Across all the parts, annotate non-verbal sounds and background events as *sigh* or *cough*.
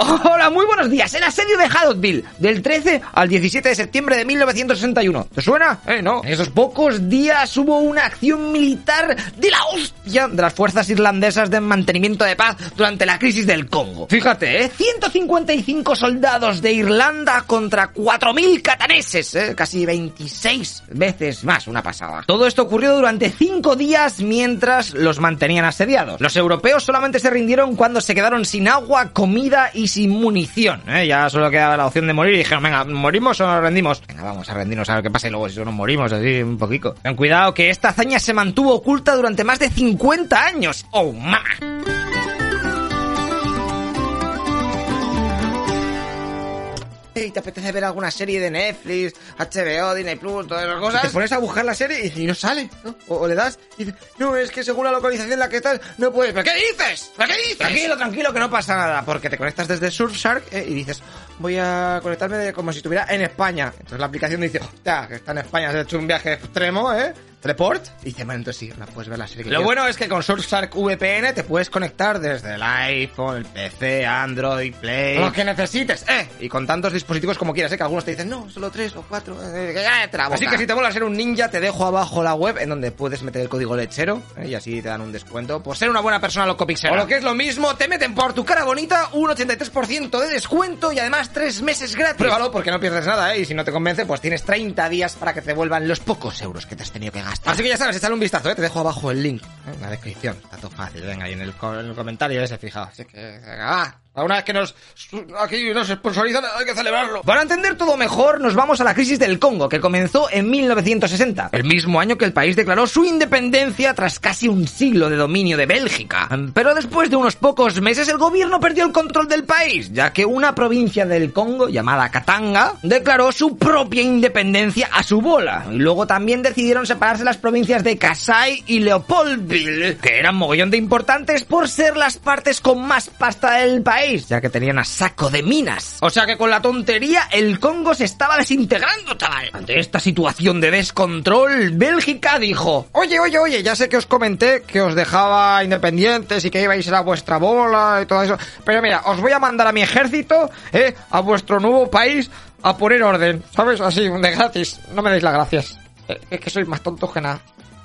*laughs* Hola, muy buenos días. El asedio de Haddonfield, del 13 al 17 de septiembre de 1961. ¿Te suena? Eh, no. En esos pocos días hubo una acción militar de la hostia de las fuerzas irlandesas de mantenimiento de paz durante la crisis del Congo. Fíjate, ¿eh? 155 soldados de Irlanda contra 4.000 cataneses, ¿eh? Casi 26 veces más, una pasada. Todo esto ocurrió durante 5 días mientras los mantenían asediados. Los europeos solamente se rindieron cuando se quedaron sin agua, comida y sin munición. ¿eh? Ya solo quedaba la opción de morir y dijeron, venga, ¿morimos o nos rendimos? Venga, vamos a rendirnos a ver qué pasa y luego si nos morimos así un poquito. Ten cuidado que esta hazaña se mantuvo oculta durante más de 50 años. ¡Oh, mamá! Y te apetece ver alguna serie de Netflix, HBO, Disney Plus, todas esas cosas. Te pones a buscar la serie y no sale, ¿no? O, o le das y dices, no, es que según la localización en la que estás, no puedes. ¿Pero qué dices? ¿Pero qué dices? Tranquilo, tranquilo, que no pasa nada, porque te conectas desde Surfshark eh, y dices, voy a conectarme de- como si estuviera en España. Entonces la aplicación dice, hostia, que está en España, has hecho un viaje extremo, ¿eh? Teleport. Y dice, bueno, entonces sí, la puedes ver la serie que Lo quieras. bueno es que con Surfshark VPN te puedes conectar desde el iPhone, el PC, Android, Play... Lo que necesites, eh. Y con tantos dispositivos como quieras, eh, que algunos te dicen, no, solo tres o cuatro, eh, ya te la Así boca". que si te mola ser un ninja, te dejo abajo la web en donde puedes meter el código lechero eh, y así te dan un descuento por ser una buena persona locopixera. O lo que es lo mismo, te meten por tu cara bonita un 83% de descuento y además tres meses gratis. Pruébalo porque no pierdes nada, ¿eh? Y si no te convence, pues tienes 30 días para que te vuelvan los pocos euros que te has tenido que gastar. Así que ya sabes, échale un vistazo, ¿eh? Te dejo abajo el link. ¿eh? en la descripción. Está todo fácil, venga, ahí en el, co- en el comentario ese fijado. Así que, venga. Una vez que nos aquí nos sponsorizan, hay que celebrarlo. Para entender todo mejor, nos vamos a la crisis del Congo, que comenzó en 1960, el mismo año que el país declaró su independencia tras casi un siglo de dominio de Bélgica. Pero después de unos pocos meses, el gobierno perdió el control del país, ya que una provincia del Congo, llamada Katanga, declaró su propia independencia a su bola. Y luego también decidieron separarse las provincias de Kasai y Leopoldville, que eran mogollón de importantes por ser las partes con más pasta del país, ya que tenían a saco de minas. O sea que con la tontería el Congo se estaba desintegrando, chaval. Ante esta situación de descontrol, Bélgica dijo, Oye, oye, oye, ya sé que os comenté que os dejaba independientes y que ibais a vuestra bola y todo eso. Pero mira, os voy a mandar a mi ejército, eh, a vuestro nuevo país a poner orden. ¿Sabes? Así, de gratis. No me deis las gracias. Eh, Es que sois más tontos que nada.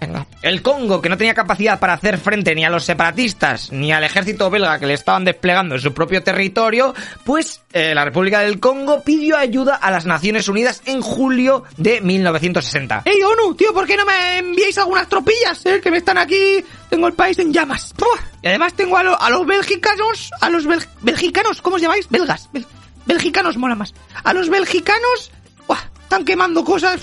Venga. El Congo, que no tenía capacidad para hacer frente ni a los separatistas ni al ejército belga que le estaban desplegando en su propio territorio, pues eh, la República del Congo pidió ayuda a las Naciones Unidas en julio de 1960. ¡Ey, ONU, tío! ¿Por qué no me enviáis algunas tropillas? Eh? Que me están aquí... Tengo el país en llamas. Y además tengo a, lo- a los belgicanos... A los bel- belgicanos, ¿cómo os llamáis? Belgas. Bel- belgicanos mola más. A los belgicanos... Están quemando cosas...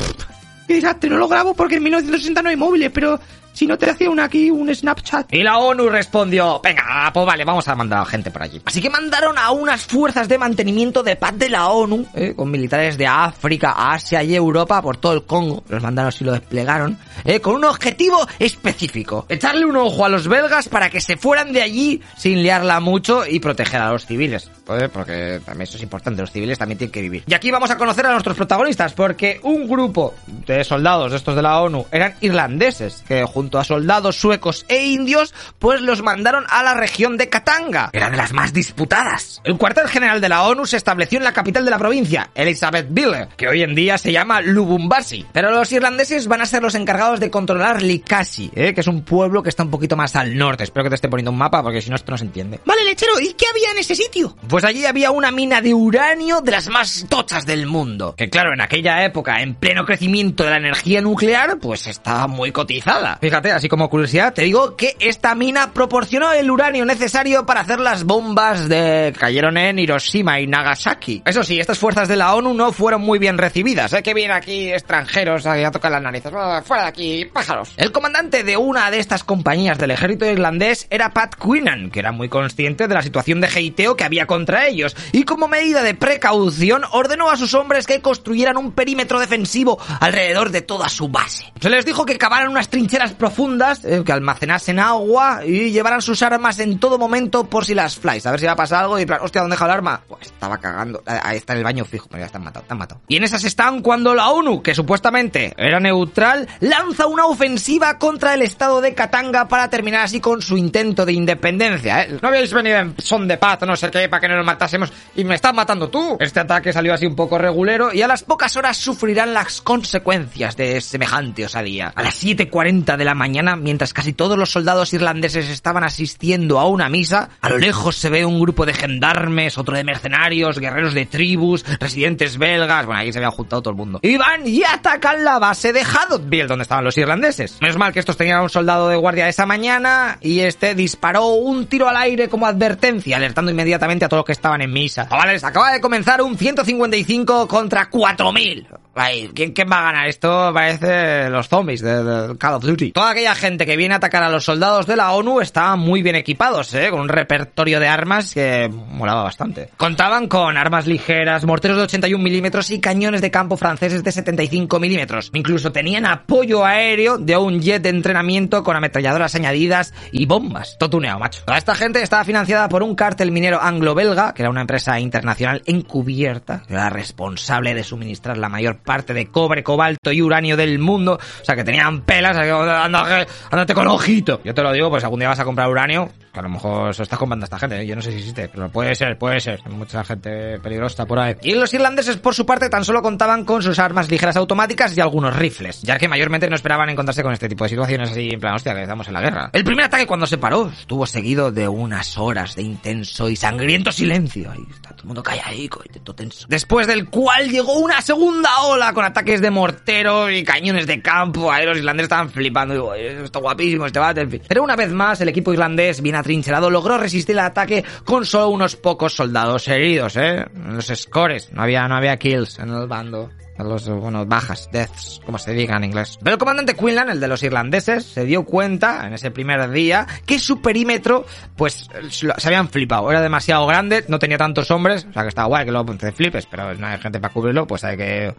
¡Qué desastre! No lo grabo porque en 1960 no hay móviles, pero... Si no te hacía un aquí, un Snapchat. Y la ONU respondió, venga, pues vale, vamos a mandar a gente por allí. Así que mandaron a unas fuerzas de mantenimiento de paz de la ONU, eh, con militares de África, Asia y Europa por todo el Congo. Los mandaron y lo desplegaron, eh, con un objetivo específico. Echarle un ojo a los belgas para que se fueran de allí sin liarla mucho y proteger a los civiles. Eh, porque también eso es importante, los civiles también tienen que vivir. Y aquí vamos a conocer a nuestros protagonistas, porque un grupo de soldados de estos de la ONU eran irlandeses, que junto a soldados suecos e indios, pues los mandaron a la región de Katanga. Era de las más disputadas. El cuartel general de la ONU se estableció en la capital de la provincia, Elizabethville, que hoy en día se llama Lubumbashi. Pero los irlandeses van a ser los encargados de controlar Likasi, eh, que es un pueblo que está un poquito más al norte. Espero que te esté poniendo un mapa, porque si no esto no se entiende. Vale, lechero, ¿y qué había en ese sitio? Pues allí había una mina de uranio de las más tochas del mundo. Que claro, en aquella época, en pleno crecimiento de la energía nuclear, pues estaba muy cotizada. Fíjate, así como curiosidad, te digo que esta mina proporcionó el uranio necesario para hacer las bombas de cayeron en Hiroshima y Nagasaki. Eso sí, estas fuerzas de la ONU no fueron muy bien recibidas, ¿eh? Que vienen aquí extranjeros a, tocar las narices. Fuera de aquí, pájaros. El comandante de una de estas compañías del ejército irlandés era Pat Quinnan, que era muy consciente de la situación de heiteo que había contra ellos, y como medida de precaución ordenó a sus hombres que construyeran un perímetro defensivo alrededor de toda su base. Se les dijo que cavaran unas trincheras profundas profundas eh, que almacenasen agua y llevaran sus armas en todo momento por si las flies. A ver si va a pasar algo y plan, hostia, ¿dónde deja el arma? Pues estaba cagando. Ah, Ahí está en el baño fijo. Pero ya están matado, están matado. Y en esas están cuando la ONU, que supuestamente era neutral, lanza una ofensiva contra el estado de Katanga para terminar así con su intento de independencia. ¿eh? No habéis venido en son de paz, no sé qué, para que no nos matásemos y me estás matando tú. Este ataque salió así un poco regulero y a las pocas horas sufrirán las consecuencias de semejante osadía. A las 7.40 de la mañana, mientras casi todos los soldados irlandeses estaban asistiendo a una misa, a lo lejos se ve un grupo de gendarmes, otro de mercenarios, guerreros de tribus, residentes belgas, bueno, ahí se había juntado todo el mundo. Y van y atacan la base de Haddonfield, donde estaban los irlandeses. Menos mal que estos tenían un soldado de guardia esa mañana y este disparó un tiro al aire como advertencia, alertando inmediatamente a todos los que estaban en misa. Chavales, acaba de comenzar un 155 contra 4000. Ay, ¿quién, ¿quién va a ganar? Esto parece los zombies de, Call of Duty. Toda aquella gente que viene a atacar a los soldados de la ONU estaban muy bien equipados, ¿eh? Con un repertorio de armas que molaba bastante. Contaban con armas ligeras, morteros de 81 milímetros y cañones de campo franceses de 75 milímetros. Incluso tenían apoyo aéreo de un jet de entrenamiento con ametralladoras añadidas y bombas. Todo tuneado, macho. Toda esta gente estaba financiada por un cártel minero anglo-belga, que era una empresa internacional encubierta, que era responsable de suministrar la mayor parte de cobre, cobalto y uranio del mundo. O sea, que tenían pelas, andate con ojito. Yo te lo digo, pues algún día vas a comprar uranio, que a lo mejor se lo estás comprando a esta gente, ¿eh? yo no sé si existe, pero puede ser, puede ser. Hay mucha gente peligrosa por ahí. Y los irlandeses, por su parte, tan solo contaban con sus armas ligeras automáticas y algunos rifles, ya que mayormente no esperaban encontrarse con este tipo de situaciones así, en plan, hostia, que estamos en la guerra. El primer ataque cuando se paró estuvo seguido de unas horas de intenso y sangriento silencio. Ahí está todo el mundo calladico y todo tenso. Después del cual llegó una segunda ola con ataques de mortero y cañones de campo. Ahí los irlandeses estaban flipando. Digo, esto guapísimo, este Battlefield. Pero una vez más, el equipo irlandés, bien atrincherado, logró resistir el ataque con solo unos pocos soldados heridos, ¿eh? Los scores. No había, no había kills en el bando los, bueno, bajas, deaths, como se diga en inglés. Pero el comandante Quinlan, el de los irlandeses, se dio cuenta en ese primer día que su perímetro, pues, se habían flipado. Era demasiado grande, no tenía tantos hombres, o sea que estaba guay que lo te flipes, pero no hay gente para cubrirlo, pues hay que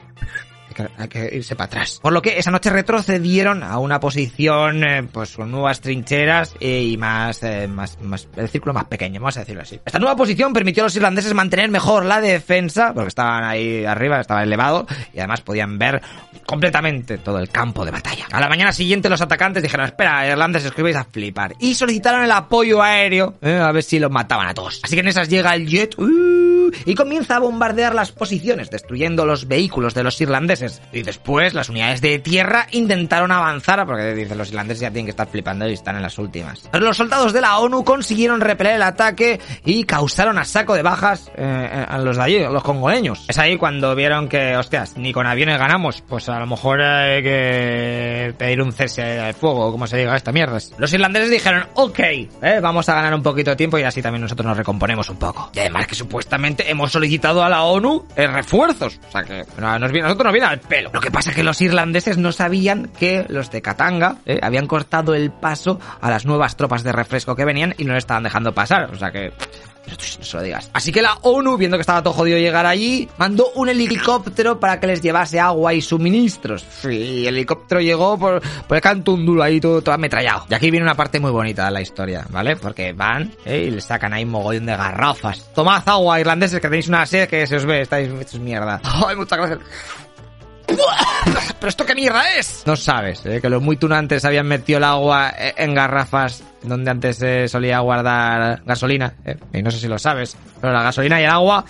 hay que, irse para atrás. Por lo que esa noche retrocedieron a una posición, eh, pues con nuevas trincheras eh, y más, eh, más, más, el círculo más pequeño, vamos a decirlo así. Esta nueva posición permitió a los irlandeses mantener mejor la defensa, porque estaban ahí arriba, estaba elevado, y además podían ver completamente todo el campo de batalla. A la mañana siguiente los atacantes dijeron, espera, irlandeses, que vais a flipar. Y solicitaron el apoyo aéreo, eh, a ver si los mataban a todos. Así que en esas llega el jet, uh, y comienza a bombardear las posiciones, destruyendo los vehículos de los irlandeses. Y después las unidades de tierra intentaron avanzar, porque dicen los irlandeses ya tienen que estar flipando y están en las últimas. Los soldados de la ONU consiguieron repeler el ataque y causaron a saco de bajas eh, a los de allí, a los congoleños. Es ahí cuando vieron que, hostias, ni con aviones ganamos, pues a lo mejor hay que pedir un cese al fuego, como se diga esta mierda. Los irlandeses dijeron, ok, eh, vamos a ganar un poquito de tiempo y así también nosotros nos recomponemos un poco. Y además que supuestamente hemos solicitado a la ONU eh, refuerzos. O sea que no, nos nosotros nos viene al pelo. Lo que pasa es que los irlandeses no sabían que los de Katanga eh, habían cortado el paso a las nuevas tropas de refresco que venían y no le estaban dejando pasar. O sea que no se lo digas. Así que la ONU, viendo que estaba todo jodido llegar allí, mandó un helicóptero para que les llevase agua y suministros. Y el helicóptero llegó por, por el canto un duro ahí todo, todo ametrallado. Y aquí viene una parte muy bonita de la historia, ¿vale? Porque van ¿eh? y le sacan ahí un mogollón de garrafas. Tomad agua, irlandeses, que tenéis una sed que se os ve, estáis hechos mierda. Ay, muchas gracias. *laughs* ¿Pero esto qué mierda es? No sabes, ¿eh? que los muy tunantes habían metido el agua en garrafas donde antes se solía guardar gasolina. ¿eh? Y no sé si lo sabes, pero la gasolina y el agua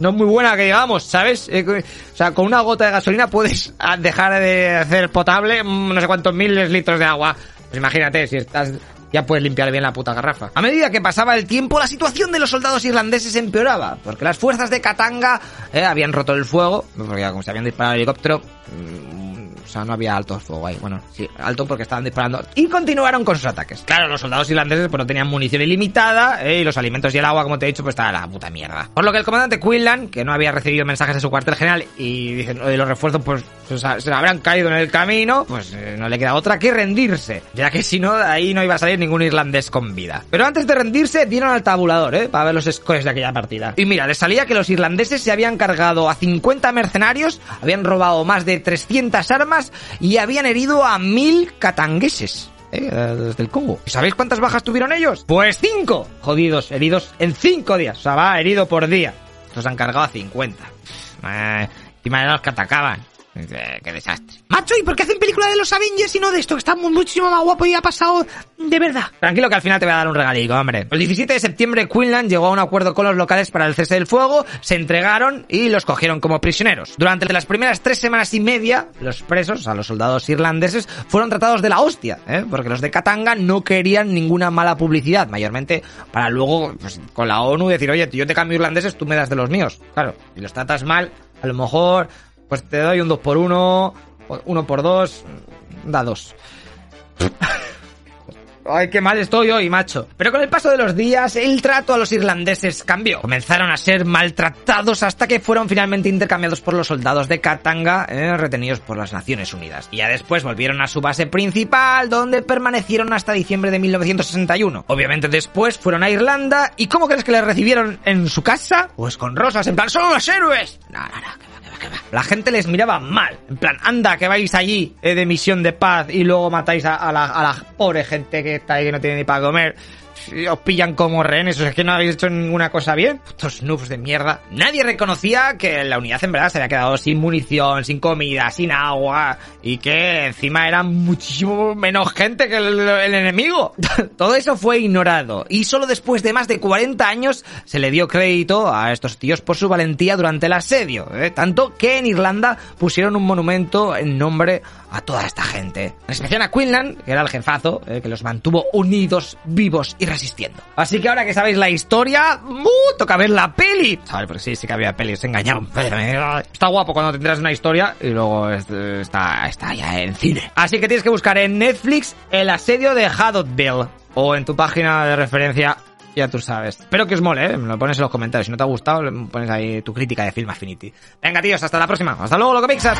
no es muy buena que digamos, ¿sabes? Eh, o sea, con una gota de gasolina puedes dejar de hacer potable no sé cuántos miles litros de agua. Pues imagínate, si estás ya puedes limpiar bien la puta garrafa. A medida que pasaba el tiempo, la situación de los soldados irlandeses empeoraba, porque las fuerzas de Katanga eh, habían roto el fuego, porque como se habían disparado el helicóptero, o sea, no había alto fuego ahí. Bueno, sí, alto porque estaban disparando. Y continuaron con sus ataques. Claro, los soldados irlandeses pues no tenían munición ilimitada eh, y los alimentos y el agua, como te he dicho, pues estaba la puta mierda. Por lo que el comandante Quinlan, que no había recibido mensajes de su cuartel general y dicen, los refuerzos pues, pues se habrán caído en el camino, pues eh, no le queda otra que rendirse. Ya que si no, ahí no iba a salir ningún irlandés con vida. Pero antes de rendirse, dieron al tabulador, ¿eh? Para ver los scores de aquella partida. Y mira, les salía que los irlandeses se habían cargado a 50 mercenarios, habían robado más de 300 armas y habían herido a mil katangueses. ¿eh? desde el Congo. ¿Y sabéis cuántas bajas tuvieron ellos? Pues cinco jodidos, heridos en cinco días. O sea, va herido por día. Los han cargado a 50. Eh, de los que atacaban. Eh, qué desastre. Macho, ¿y por qué hacen película de los Avengers y no de esto? Que está mu- muchísimo más guapo y ha pasado de verdad. Tranquilo que al final te voy a dar un regalico, hombre. El 17 de septiembre Quinlan llegó a un acuerdo con los locales para el cese del fuego, se entregaron y los cogieron como prisioneros. Durante las primeras tres semanas y media, los presos, o sea, los soldados irlandeses, fueron tratados de la hostia, ¿eh? porque los de Katanga no querían ninguna mala publicidad, mayormente para luego, pues, con la ONU decir, oye, yo te cambio irlandeses, tú me das de los míos. Claro, si los tratas mal, a lo mejor, pues te doy un 2 por 1 uno por 2 da 2. *laughs* Ay, qué mal estoy hoy, macho. Pero con el paso de los días, el trato a los irlandeses cambió. Comenzaron a ser maltratados hasta que fueron finalmente intercambiados por los soldados de Katanga, eh, retenidos por las Naciones Unidas. Y ya después volvieron a su base principal, donde permanecieron hasta diciembre de 1961. Obviamente después fueron a Irlanda, ¿y cómo crees que les recibieron en su casa? Pues con rosas, en plan, ¡son unos héroes! No, no, no, La gente les miraba mal. En plan, anda, que vais allí eh, de misión de paz y luego matáis a, a la, a la pobre gente que está ahí que no tiene ni para comer. Y os pillan como rehenes, o sea, es que no habéis hecho ninguna cosa bien. Putos noobs de mierda. Nadie reconocía que la unidad en verdad se había quedado sin munición, sin comida, sin agua y que encima eran muchísimo menos gente que el, el enemigo. *laughs* Todo eso fue ignorado y solo después de más de 40 años se le dio crédito a estos tíos por su valentía durante el asedio. ¿eh? Tanto que en Irlanda pusieron un monumento en nombre a toda esta gente. En especial a Quinlan, que era el jefazo, eh, que los mantuvo unidos, vivos y resistiendo. Así que ahora que sabéis la historia, ¡uh! toca ver la peli. Sabes, porque sí, sí que había pelis, se engañaron. Está guapo cuando te enteras de una historia y luego es- está, está ya en cine. Así que tienes que buscar en Netflix El asedio de Haddonfield o en tu página de referencia ya tú sabes. Espero que os mole, ¿eh? Me lo pones en los comentarios. Si no te ha gustado, pones ahí tu crítica de Film Affinity. Venga, tíos, hasta la próxima. Hasta luego, loco Pixar.